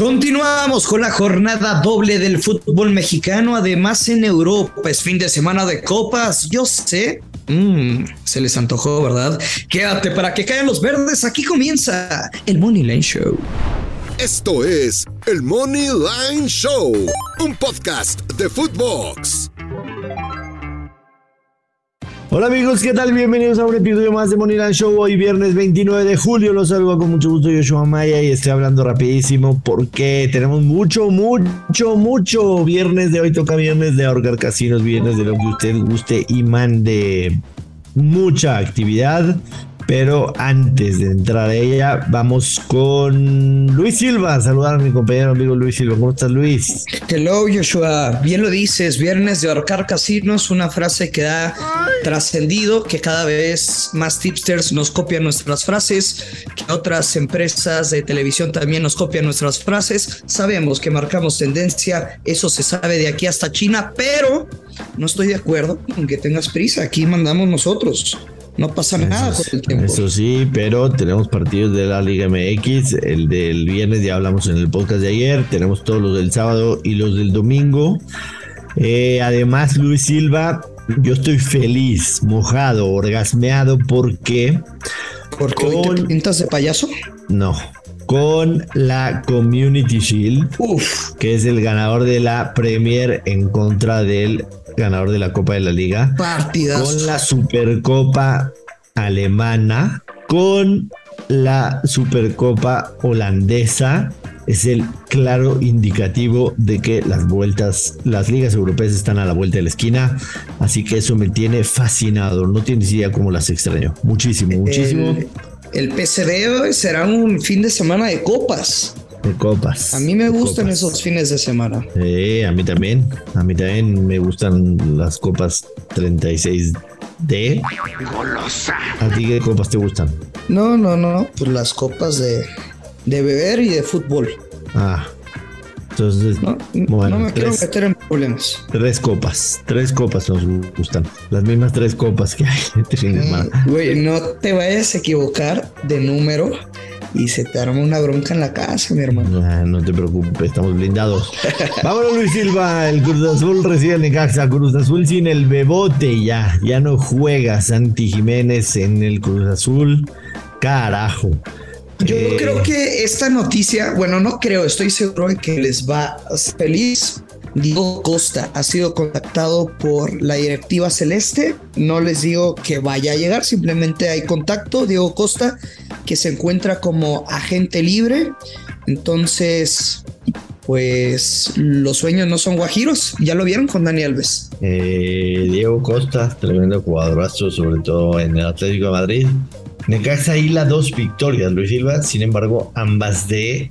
Continuamos con la jornada doble del fútbol mexicano. Además, en Europa es fin de semana de copas. Yo sé, mm, se les antojó, ¿verdad? Quédate para que caigan los verdes. Aquí comienza el Money Line Show. Esto es el Money Line Show, un podcast de Footbox. Hola amigos, ¿qué tal? Bienvenidos a un episodio más de Moneyland Show. Hoy viernes 29 de julio los saludo con mucho gusto yo Yoshua Maya y estoy hablando rapidísimo porque tenemos mucho, mucho, mucho viernes de hoy. Toca viernes de ahorcar casinos, viernes de lo que usted guste y mande mucha actividad. Pero antes de entrar a ella, vamos con Luis Silva. Saludar a mi compañero amigo Luis Silva. ¿Cómo estás, Luis? Hello, Joshua. Bien lo dices, viernes de ahorcar casinos, una frase que ha trascendido, que cada vez más tipsters nos copian nuestras frases, que otras empresas de televisión también nos copian nuestras frases. Sabemos que marcamos tendencia, eso se sabe de aquí hasta China, pero no estoy de acuerdo con que tengas prisa. Aquí mandamos nosotros. No pasa nada eso, con el tiempo. Eso sí, pero tenemos partidos de la Liga MX. El del viernes ya hablamos en el podcast de ayer. Tenemos todos los del sábado y los del domingo. Eh, además, Luis Silva, yo estoy feliz, mojado, orgasmeado porque. ¿Porque hoy te pintas de payaso? No. Con la Community Shield, Uf. que es el ganador de la Premier en contra del ganador de la Copa de la Liga. Partidas. Con la Supercopa alemana, con la Supercopa holandesa. Es el claro indicativo de que las vueltas, las ligas europeas están a la vuelta de la esquina. Así que eso me tiene fascinado. No tienes idea cómo las extraño. Muchísimo, muchísimo. El, el PCB será un fin de semana de copas. De copas. A mí me de gustan copas. esos fines de semana. Sí, a mí también. A mí también me gustan las copas 36D. ¿A ti qué copas te gustan? No, no, no. Pues las copas de, de beber y de fútbol. Ah. Entonces, No, bueno, no me quiero tres, meter en problemas. tres copas. Tres copas nos gustan. Las mismas tres copas que hay este fin de semana. Mm, Güey, no te vayas a equivocar de número y se te arma una bronca en la casa, mi hermano. Ah, no te preocupes, estamos blindados. Vámonos, Luis Silva. El Cruz Azul recibe al Necaxa. Cruz Azul sin el bebote ya. Ya no juega Santi Jiménez en el Cruz Azul. Carajo. Yo Eh, creo que esta noticia, bueno, no creo, estoy seguro de que les va feliz. Diego Costa ha sido contactado por la directiva celeste. No les digo que vaya a llegar, simplemente hay contacto. Diego Costa, que se encuentra como agente libre. Entonces, pues los sueños no son guajiros. Ya lo vieron con Dani Alves. Eh, Diego Costa, tremendo jugadorazo, sobre todo en el Atlético de Madrid. Necaxa hila dos victorias, Luis Silva, sin embargo, ambas de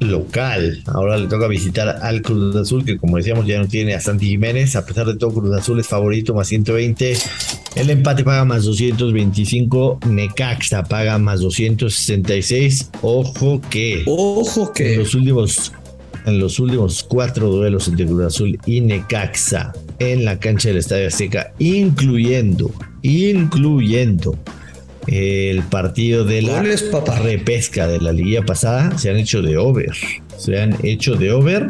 local. Ahora le toca visitar al Cruz Azul, que como decíamos ya no tiene a Santi Jiménez. A pesar de todo, Cruz Azul es favorito, más 120. El empate paga más 225. Necaxa paga más 266. Ojo que Ojo en que los últimos en los últimos cuatro duelos entre Cruz Azul y Necaxa en la cancha del Estadio Azteca, incluyendo, incluyendo el partido de la repesca de la liguilla pasada, se han hecho de over. Se han hecho de over.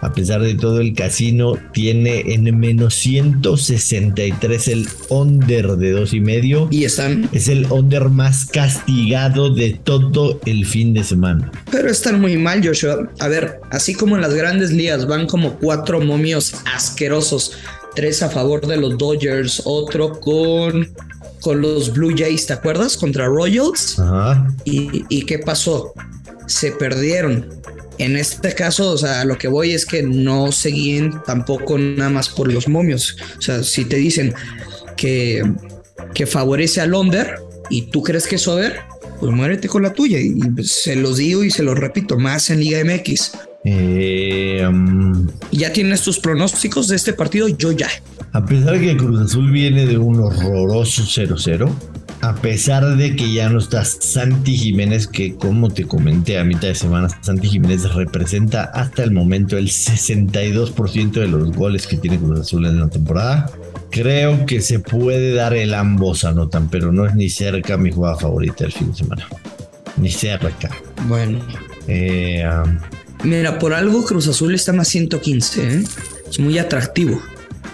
A pesar de todo, el casino tiene en menos 163 el under de dos y medio. y están, Es el under más castigado de todo el fin de semana. pero están muy mal, Joshua. A ver, así como en las grandes ligas van como cuatro momios asquerosos, tres a favor de los Dodgers, otro con con los Blue Jays, ¿te acuerdas? Contra Royals. Ajá. ¿Y, y qué pasó? Se perdieron. En este caso, o sea, lo que voy es que no se guíen tampoco nada más por los momios. O sea, si te dicen que, que favorece al under y tú crees que es over, pues muérete con la tuya. Y se los digo y se los repito, más en Liga MX. Eh, um, ¿Ya tienes tus pronósticos de este partido? Yo ya. a pesar de que Cruz Azul viene de un horroroso 0-0, a pesar de que ya no está Santi Jiménez, que como te comenté a mitad de semana, Santi Jiménez representa hasta el momento el 62% de los goles que tiene Cruz Azul en la temporada. Creo que se puede dar el ambos anotan, pero no es ni cerca mi jugada favorita del fin de semana. Ni cerca. Bueno, Eh, um, Mira, por algo Cruz Azul está más 115, ¿eh? Es muy atractivo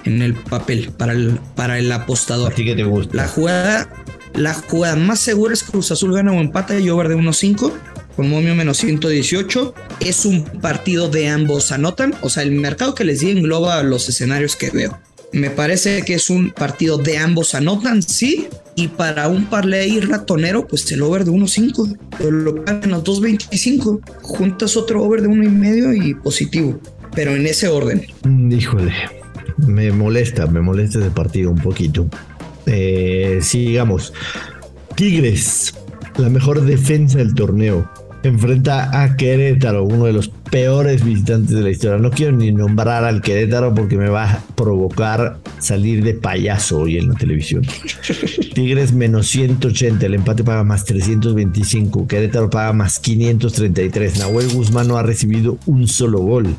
en el papel para el, para el apostador. Así que te gusta. La jugada, la jugada más segura es Cruz Azul gana o empata y over de 1.5 con momio menos 118. Es un partido de ambos anotan. O sea, el mercado que les di engloba los escenarios que veo. Me parece que es un partido de ambos anotan, sí. Y para un parlay ratonero, pues el over de 1.5. Pero lo pagan los 2.25. Juntas otro over de 1.5 y positivo. Pero en ese orden. Mm, Híjole, me molesta, me molesta ese partido un poquito. Eh, sigamos. Tigres, la mejor defensa del torneo. Enfrenta a Querétaro, uno de los peores visitantes de la historia. No quiero ni nombrar al Querétaro porque me va a provocar salir de payaso hoy en la televisión. Tigres menos 180, el empate paga más 325, Querétaro paga más 533. Nahuel Guzmán no ha recibido un solo gol.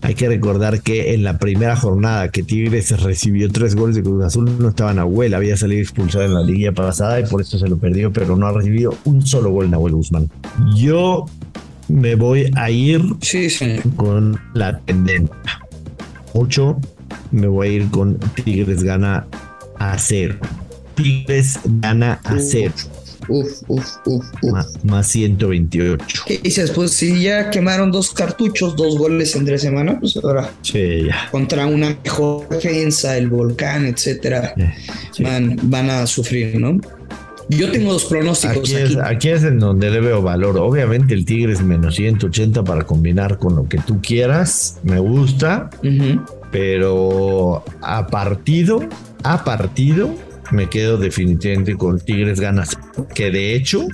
Hay que recordar que en la primera jornada que Tigres recibió tres goles de Cruz Azul, no estaba Nahuel, había salido expulsado en la liga pasada y por eso se lo perdió, pero no ha recibido un solo gol Nahuel Guzmán. Yo me voy a ir Sí, sí. con la tendencia. 8, me voy a ir con Tigres gana a cero. Tigres gana a cero, Uf, uf, uf, más 128. ¿Qué dices? Pues si ya quemaron dos cartuchos, dos goles en tres semanas, pues ahora Sí, ya. contra una mejor defensa, el volcán, etcétera, sí. van, van a sufrir, ¿no? Yo tengo dos pronósticos Aquí aquí. es, aquí es en donde le veo valor. Obviamente el Tigre es menos 180 para combinar con lo que tú quieras. Me gusta, pero a partido, a partido, me quedo definitivamente con Tigres ganas. Que de hecho,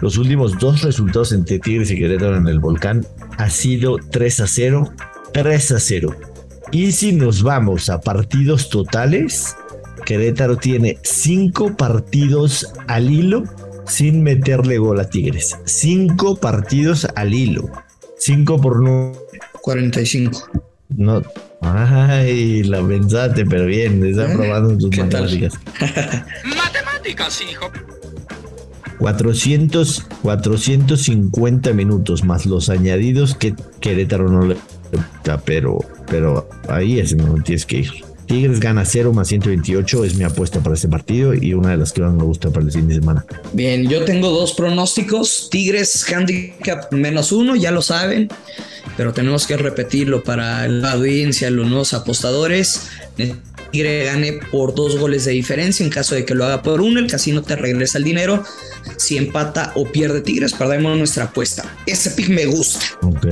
los últimos dos resultados entre Tigres y Querétaro en el volcán ha sido 3 a 0, 3 a 0. Y si nos vamos a partidos totales, Querétaro tiene cinco partidos al hilo sin meterle gol a Tigres. Cinco partidos al hilo. Cinco por no. 45. no ay, la pensaste, pero bien, está ¿Eh? probando tus ¿Qué tal? matemáticas. Matemáticas, hijo. 400, 450 minutos más los añadidos que Querétaro no le da, pero, pero ahí es donde tienes que ir. Tigres gana 0 más 128, es mi apuesta para este partido y una de las que más me gusta para el fin de semana. Bien, yo tengo dos pronósticos. Tigres handicap menos uno, ya lo saben, pero tenemos que repetirlo para la audiencia, los nuevos apostadores. Tigre gane por dos goles de diferencia. En caso de que lo haga por uno, el casino te regresa el dinero. Si empata o pierde Tigres, perdemos nuestra apuesta. Ese pick me gusta, Ok.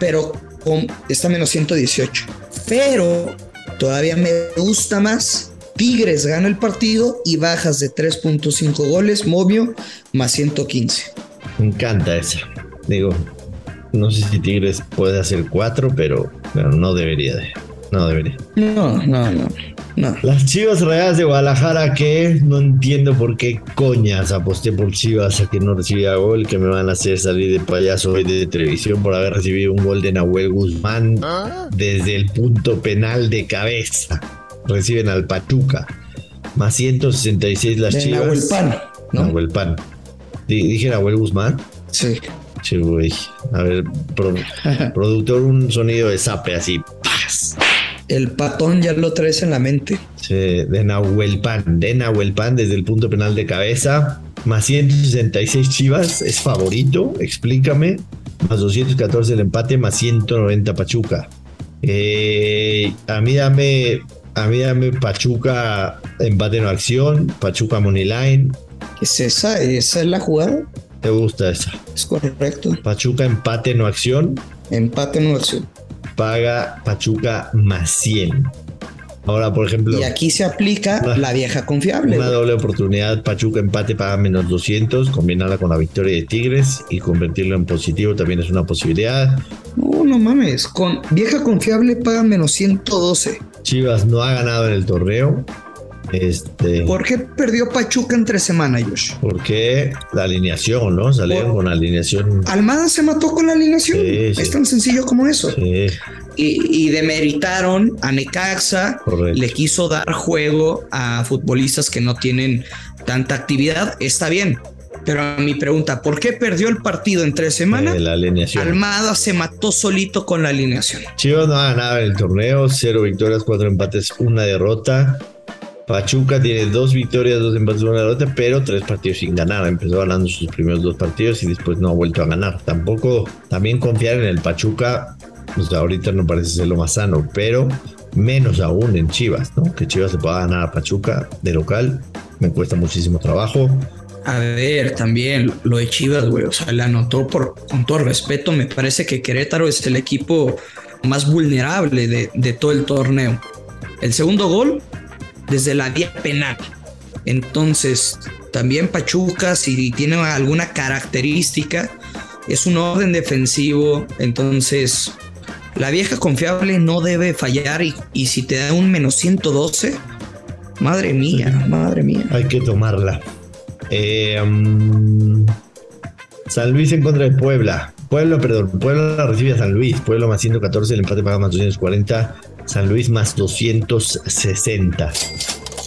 pero con, está menos 118. Pero todavía me gusta más. Tigres gana el partido y bajas de 3.5 goles, Movio más 115. Me encanta esa. Digo, no sé si Tigres puede hacer 4, pero, pero no debería de. No debería. No, no, no, no. Las Chivas Rayadas de Guadalajara que no entiendo por qué coñas aposté por Chivas a que no recibía gol, que me van a hacer salir de payaso hoy de televisión por haber recibido un gol de Nahuel Guzmán desde el punto penal de cabeza. Reciben al Pachuca. Más 166 las De Chivas. Nahuel Pan, ¿no? Nahuel Pan. Di- Dije Nahuel Guzmán. Sí. Sí, güey. A ver, pro- productor, un sonido de zape así. El patón ya lo traes en la mente. Sí, de Nahuel Pan. De Nahuel Pan desde el punto penal de cabeza. Más 166 Chivas. Es favorito. Explícame. Más 214 el empate. Más 190 Pachuca. Eh, a mí dame. A mí dame Pachuca empate no acción. Pachuca money line. ¿Qué es esa? ¿Esa es la jugada? ¿Te gusta esa? Es correcto. Pachuca empate no acción. Empate en acción. Paga Pachuca más 100. Ahora, por ejemplo, Y aquí se aplica la vieja confiable. una doble oportunidad, Pachuca empate paga menos 200, combinarla con la victoria de Tigres y convertirlo en positivo también es una posibilidad. No, no mames. Con vieja confiable paga menos 112. Chivas no ha ganado en el torneo. Este, ¿Por qué perdió Pachuca entre semana, Josh? porque la alineación, ¿no? Salieron Por- con la alineación. Almada se mató con la alineación. Sí, sí. Es tan sencillo como eso. Sí, Y, y demeritaron a Necaxa. correcto. Le quiso dar juego a futbolistas que no tienen tanta actividad. Está bien. Pero a mi pregunta, ¿por qué perdió el partido entre semana? Eh, la alineación. Almada se mató solito con la alineación. Chivas no ha ganado en el torneo, cero victorias, cuatro empates, una derrota. Pachuca tiene dos victorias, dos empates, una derrota, pero tres partidos sin ganar. Empezó ganando sus primeros dos partidos y después no ha vuelto a ganar. Tampoco, también confiar en el Pachuca, pues ahorita no parece ser lo más sano, pero menos aún en Chivas, ¿no? Que Chivas se pueda ganar a Pachuca de local, me cuesta muchísimo trabajo. A ver, también lo de Chivas, güey, o sea, le anotó por, con todo respeto, me parece que Querétaro es el equipo más vulnerable de, de todo el torneo. El segundo gol desde la vía penal. Entonces, también Pachuca, si tiene alguna característica, es un orden defensivo. Entonces, la vieja confiable no debe fallar. Y, y si te da un menos 112, madre mía, madre mía. Hay que tomarla. Eh, um, San Luis en contra de Puebla. Puebla, perdón, Puebla recibe a San Luis. Puebla más 114, el empate paga más 240. San Luis más 260.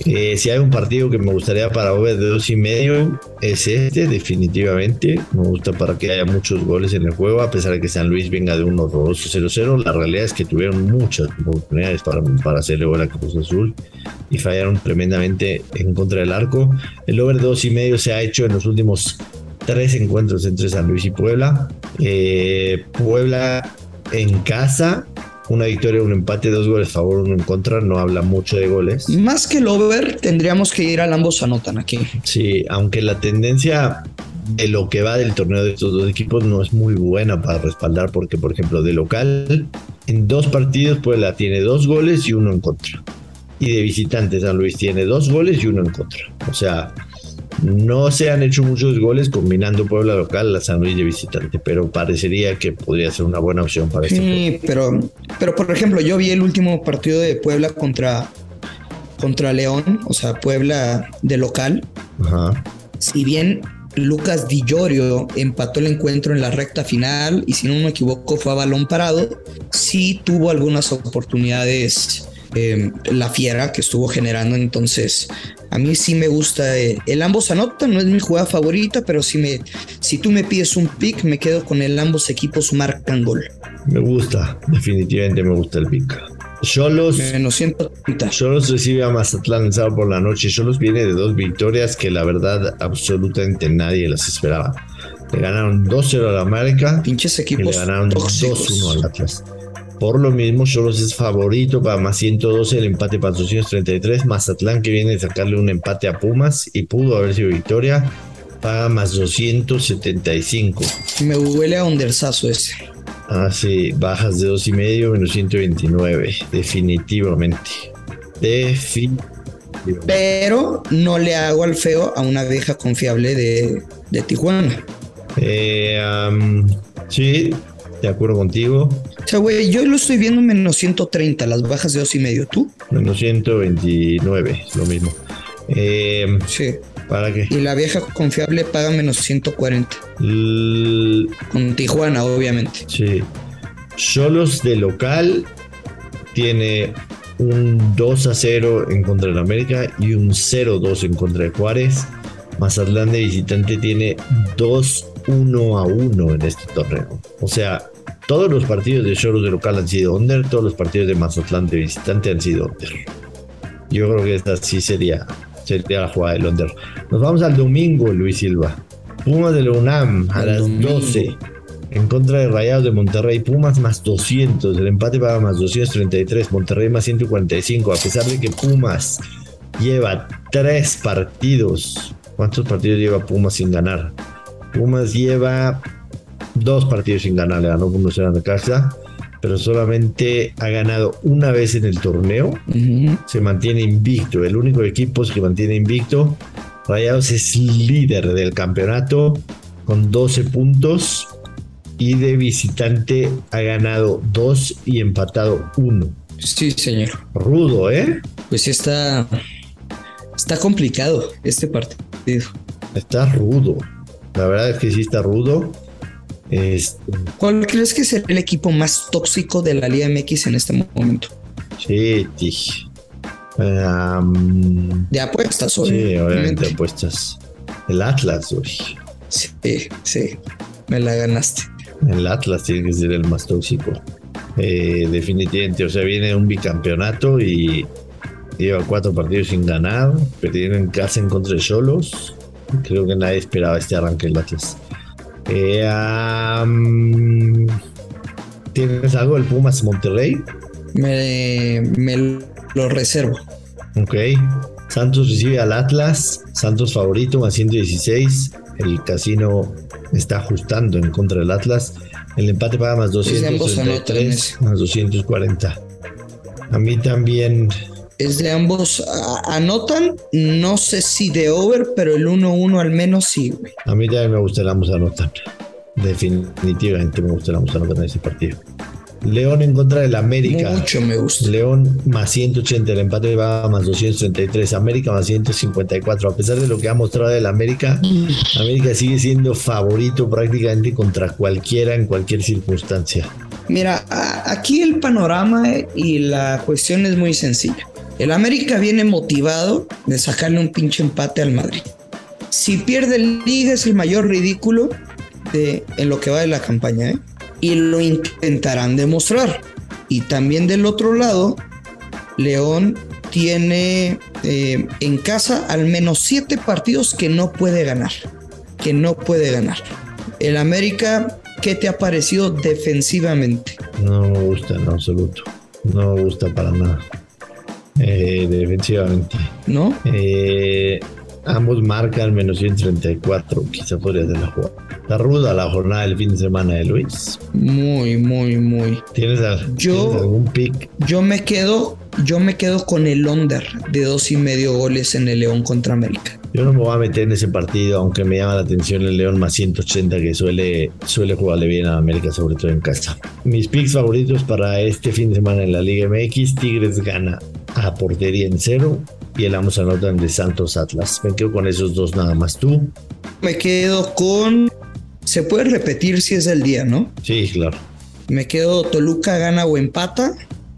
Eh, si hay un partido que me gustaría para over de dos y medio, es este, definitivamente. Me gusta para que haya muchos goles en el juego, a pesar de que San Luis venga de 1 2 0-0. La realidad es que tuvieron muchas oportunidades para, para hacerle gol a Cruz Azul y fallaron tremendamente en contra del arco. El over de dos y medio se ha hecho en los últimos tres encuentros entre San Luis y Puebla. Eh, Puebla en casa una victoria, un empate, dos goles a favor, uno en contra, no habla mucho de goles. Más que el over, tendríamos que ir al ambos anotan aquí. Sí, aunque la tendencia de lo que va del torneo de estos dos equipos no es muy buena para respaldar, porque por ejemplo de local, en dos partidos Puebla tiene dos goles y uno en contra. Y de visitante San Luis tiene dos goles y uno en contra. O sea, no se han hecho muchos goles combinando Puebla local a San Luis de visitante, pero parecería que podría ser una buena opción para este Sí, pero, pero por ejemplo, yo vi el último partido de Puebla contra, contra León, o sea, Puebla de local. Ajá. Si bien Lucas Di Llorio empató el encuentro en la recta final y si no me equivoco fue a balón parado, sí tuvo algunas oportunidades eh, la fiera que estuvo generando. Entonces, a mí sí me gusta. eh, el ambos anotan, no es mi jugada favorita, pero si, me, si tú me pides un pick, me quedo con el ambos equipos marcan gol. Me gusta, definitivamente me gusta el pick. Cholos, Menos 130. Cholos recibe a Mazatlán el sábado por la noche. Cholos viene de dos victorias que la verdad absolutamente nadie las esperaba. Le ganaron 2-0 a la América Pinches y le equipos ganaron tóxicos. 2-1 al Atlas. Por lo mismo, Cholos es favorito para más 112, el empate para 233. Mazatlán que viene de sacarle un empate a Pumas y pudo haber sido victoria, paga más 275. Me huele a undersazo ese. Ah, sí, bajas de dos y medio menos 129, definitivamente. Definitivamente. Pero no le hago al feo a una vieja confiable de, de Tijuana. Eh, sí, de acuerdo contigo. O sea, güey, yo lo estoy viendo menos 130, las bajas de dos y medio. ¿Tú? Menos 129, lo mismo. Eh, Sí. ¿Para qué? Y la vieja confiable paga menos 140. L- Con Tijuana, obviamente. Sí. Solos de local tiene un 2 a 0 en contra del América y un 0-2 en contra de Juárez. Mazatlán de visitante tiene 2-1 a 1 en este torneo. O sea, todos los partidos de Cholos de local han sido under, todos los partidos de Mazatlán de visitante han sido under. Yo creo que esta sí sería, sería la jugada del under. Nos vamos al domingo, Luis Silva. Pumas de la UNAM a las domingo. 12 en contra de Rayados de Monterrey. Pumas más 200, el empate paga más 233, Monterrey más 145. A pesar de que Pumas lleva tres partidos. ¿Cuántos partidos lleva Pumas sin ganar? Pumas lleva dos partidos sin ganar, le ganó 1-0 a Necaxa, pero solamente ha ganado una vez en el torneo se mantiene invicto. El único equipo que mantiene invicto. Rayados es líder del campeonato con 12 puntos y de visitante ha ganado 2 y empatado 1. Sí, señor. Rudo, ¿eh? Pues está. Está complicado este partido. Está rudo. La verdad es que sí está rudo. Este, ¿Cuál crees que será el equipo más tóxico de la Liga MX en este momento? sí. Am, De apuestas, sí, obviamente obviamente. apuestas. El Atlas, güey. Sí, sí, me la ganaste. El Atlas tiene que ser el más tóxico. Eh, definitivamente, o sea, viene un bicampeonato y lleva cuatro partidos sin ganar, perdieron en casa en contra de Solos. Creo que nadie esperaba este arranque del Atlas. Eh, ¿Tienes algo del Pumas Monterrey? Me, me lo reservo. Ok. Santos recibe al Atlas. Santos favorito, más 116. El casino está ajustando en contra del Atlas. El empate paga más Pues ambos anotan 233, ese. más 240. A mí también. Es de ambos. anotan, no sé si de over, pero el 1-1 al menos sí, güey. A mí también me gusta el ambos anotan. Definitivamente me gusta el ambos anotan en ese partido. León en contra del América. Mucho me gusta. León más 180, el empate va más 233, América más 154. A pesar de lo que ha mostrado el América, América sigue siendo favorito prácticamente contra cualquiera en cualquier circunstancia. Mira, aquí el panorama y la cuestión es muy sencilla. El América viene motivado de sacarle un pinche empate al Madrid. Si pierde el Liga es el mayor ridículo de, en lo que va de la campaña, ¿eh? Y lo intentarán demostrar. Y también del otro lado, León tiene eh, en casa al menos siete partidos que no puede ganar. Que no puede ganar. El América, ¿qué te ha parecido defensivamente? No me gusta en absoluto. No me gusta para nada. Eh, defensivamente. ¿No? Eh, ambos marcan menos 134. Quizá podría ser la jugada. Está ruda la jornada del fin de semana de Luis. Muy, muy, muy. ¿Tienes, Yo- ¿tienes algún pick? Yo me quedo, yo me quedo con el under de dos y medio goles en el León contra América. Yo no me voy a meter en ese partido, aunque me llama la atención el León más 180 que suele, suele jugarle bien a América, sobre todo en casa. Mis picks favoritos para este fin de semana en la Liga MX, Tigres gana a portería en cero y el Amos anotan de Santos Atlas. Me quedo con esos dos nada más. ¿Tú? Me quedo con. Se puede repetir si es el día, ¿no? Sí, claro. Me quedo Toluca gana o empata.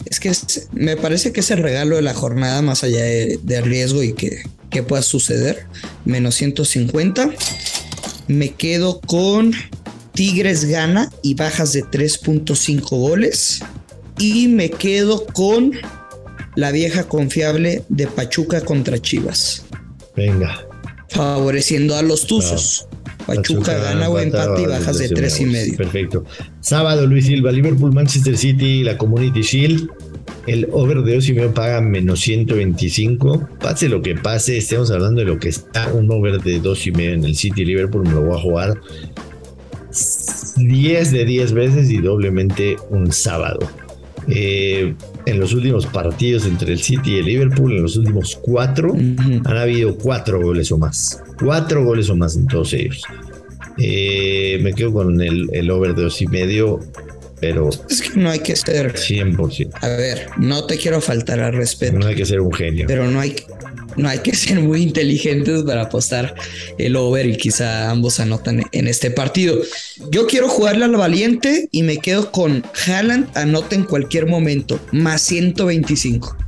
Es que es- me parece que es el regalo de la jornada más allá de, de riesgo y que, que pueda suceder. Menos 150. Me quedo con Tigres gana y bajas de 3.5 goles. Y me quedo con la vieja confiable de Pachuca contra Chivas. Venga. Favoreciendo a los Tuzos. Pachuca, gana o empate y bajas de 3 y medio. Perfecto. Sábado, Luis Silva, Liverpool, Manchester City, la Community Shield. El over de medio paga menos 125. Pase lo que pase, estemos hablando de lo que está un over de dos y medio en el City Liverpool. Me lo voy a jugar 10 de 10 veces y doblemente un sábado. Eh, en los últimos partidos entre el City y el Liverpool, en los últimos cuatro, han habido cuatro goles o más. Cuatro goles o más en todos ellos. Eh, me quedo con el, el over de dos y medio, pero Es que no hay que ser. 100%. A ver, no te quiero faltar al respeto, No hay que ser un genio. pero no hay, no hay que ser muy inteligentes para apostar el over y quizá ambos anotan en este partido. Yo quiero jugarle al valiente y me quedo con Haaland, anota en cualquier momento, más 125.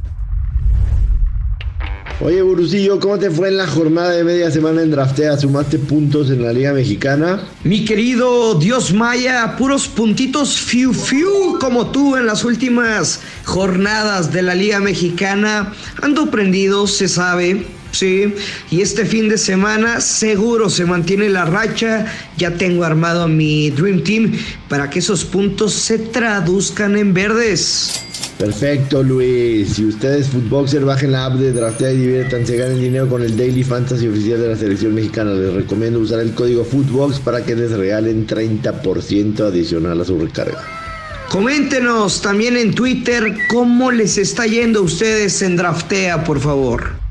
Oye, Burucillo, ¿cómo te fue en la jornada de media semana en Draftea? ¿Sumaste puntos en la Liga Mexicana? Mi querido Dios Maya, puros puntitos fiu fiu como tú en las últimas jornadas de la Liga Mexicana. Ando prendido, se sabe. Sí, y este fin de semana seguro se mantiene la racha. Ya tengo armado a mi Dream Team para que esos puntos se traduzcan en verdes. Perfecto, Luis. Si ustedes, Footboxer, bajen la app de Draftea y diviértanse, ganen dinero con el Daily Fantasy oficial de la selección mexicana. Les recomiendo usar el código Footbox para que les regalen 30% adicional a su recarga. Coméntenos también en Twitter cómo les está yendo a ustedes en Draftea, por favor.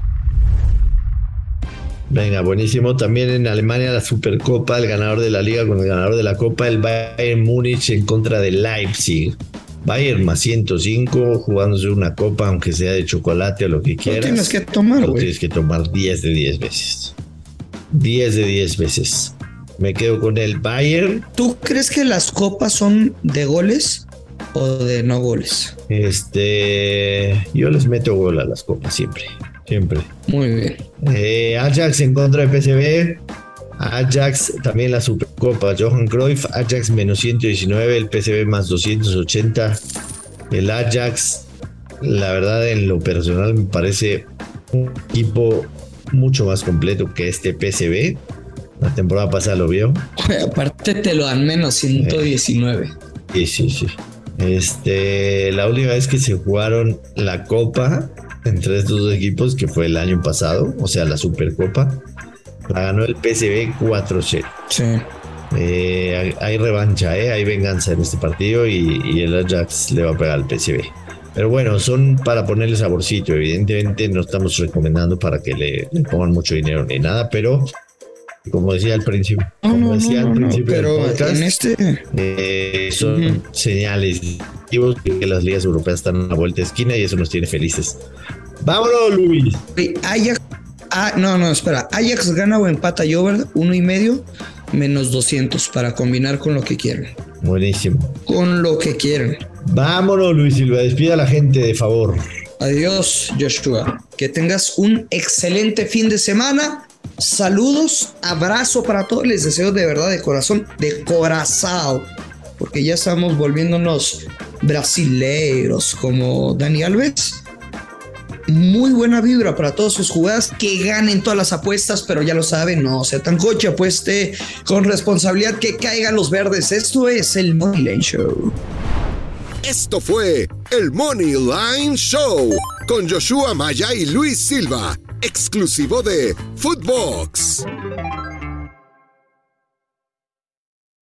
Venga, buenísimo. También en Alemania la Supercopa, el ganador de la liga con el ganador de la Copa, el Bayern Múnich en contra del Leipzig. Bayern más 105, jugándose una copa, aunque sea de chocolate o lo que Lo quieras. tienes que tomar, Lo tienes que tomar 10 de 10 veces. 10 de 10 veces. Me quedo con el Bayern. ¿Tú crees que las copas son de goles o de no goles? Este, yo les meto gol a las copas siempre, siempre. Muy bien. Eh, Ajax en contra de PSV. Ajax, también la Supercopa, Johan Cruyff, Ajax menos 119, el PSV más 280. El Ajax, la verdad, en lo personal me parece un equipo mucho más completo que este PSV. La temporada pasada lo vio. Aparte te lo dan menos 119. Sí, sí, sí. Este, la última vez que se jugaron la Copa entre estos dos equipos, que fue el año pasado, o sea, la Supercopa, la ganó el PSV 4-0. Sí. Eh, hay, revancha, eh, hay venganza en este partido y, el Ajax le va a pegar al PSV. Pero bueno, son para ponerle saborcito. Evidentemente no estamos recomendando para que le, pongan mucho dinero ni nada, pero como decía al principio, como decía al principio pero en este eh, son señales de que las ligas europeas están a la vuelta de esquina y eso nos tiene felices. Vámonos, Luis. Ajax, ah, no, no, espera. Ajax gana o empata y over uno y medio menos 200 para combinar con lo que quieren. Buenísimo. Con lo que quieren. Vámonos, Luis Silva. Despida a la gente, de favor. Adiós, Joshua. Que tengas un excelente fin de semana. Saludos, abrazo para todos. Les deseo de verdad, de corazón, de corazón. Porque ya estamos volviéndonos brasileiros como Dani Alves muy buena vibra para todas sus jugadas, que ganen todas las apuestas, pero ya lo saben, no sea tan coche, apueste con responsabilidad que caigan los verdes. Esto es el Money Line Show. Esto fue el Money Line Show con Joshua Maya y Luis Silva, exclusivo de Footbox.